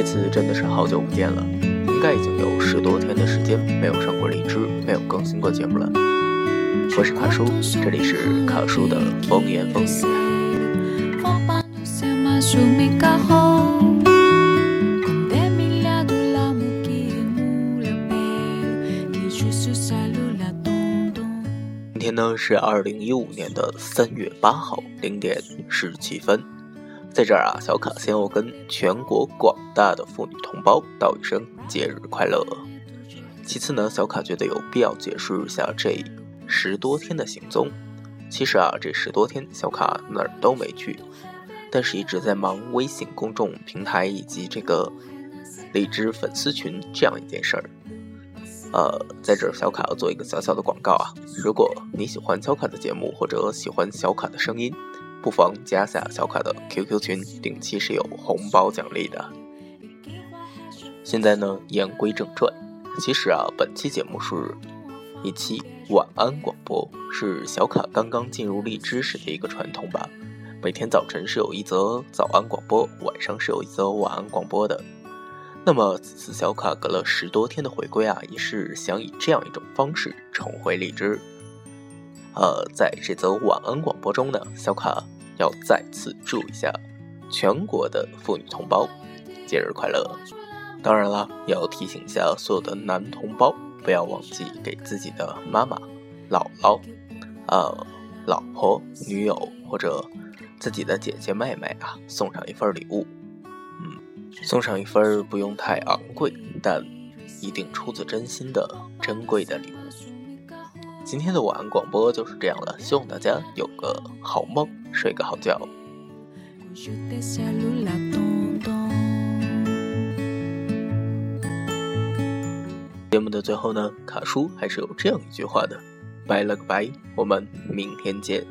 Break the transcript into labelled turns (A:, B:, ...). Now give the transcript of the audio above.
A: 这次真的是好久不见了，应该已经有十多天的时间没有上过荔枝，没有更新过节目了。我是卡叔，这里是卡叔的风言风语。今天呢是二零一五年的三月八号零点十七分。在这儿啊，小卡先要跟全国广大的妇女同胞道一声节日快乐。其次呢，小卡觉得有必要解释一下这十多天的行踪。其实啊，这十多天小卡哪儿都没去，但是一直在忙微信公众平台以及这个荔枝粉丝群这样一件事儿。呃，在这儿小卡要做一个小小的广告啊，如果你喜欢小卡的节目或者喜欢小卡的声音。不妨加下小卡的 QQ 群，定期是有红包奖励的。现在呢，言归正传，其实啊，本期节目是一期晚安广播，是小卡刚刚进入荔枝时的一个传统吧。每天早晨是有一则早安广播，晚上是有一则晚安广播的。那么此次小卡隔了十多天的回归啊，也是想以这样一种方式重回荔枝。呃，在这则晚安广播中呢，小卡要再次祝一下全国的妇女同胞节日快乐。当然了，也要提醒一下所有的男同胞，不要忘记给自己的妈妈、姥姥、呃、老婆、女友或者自己的姐姐妹妹啊，送上一份礼物。嗯，送上一份不用太昂贵，但一定出自真心的珍贵的礼物。今天的晚安广播就是这样了，希望大家有个好梦，睡个好觉。节目的最后呢，卡叔还是有这样一句话的：拜了个拜，我们明天见。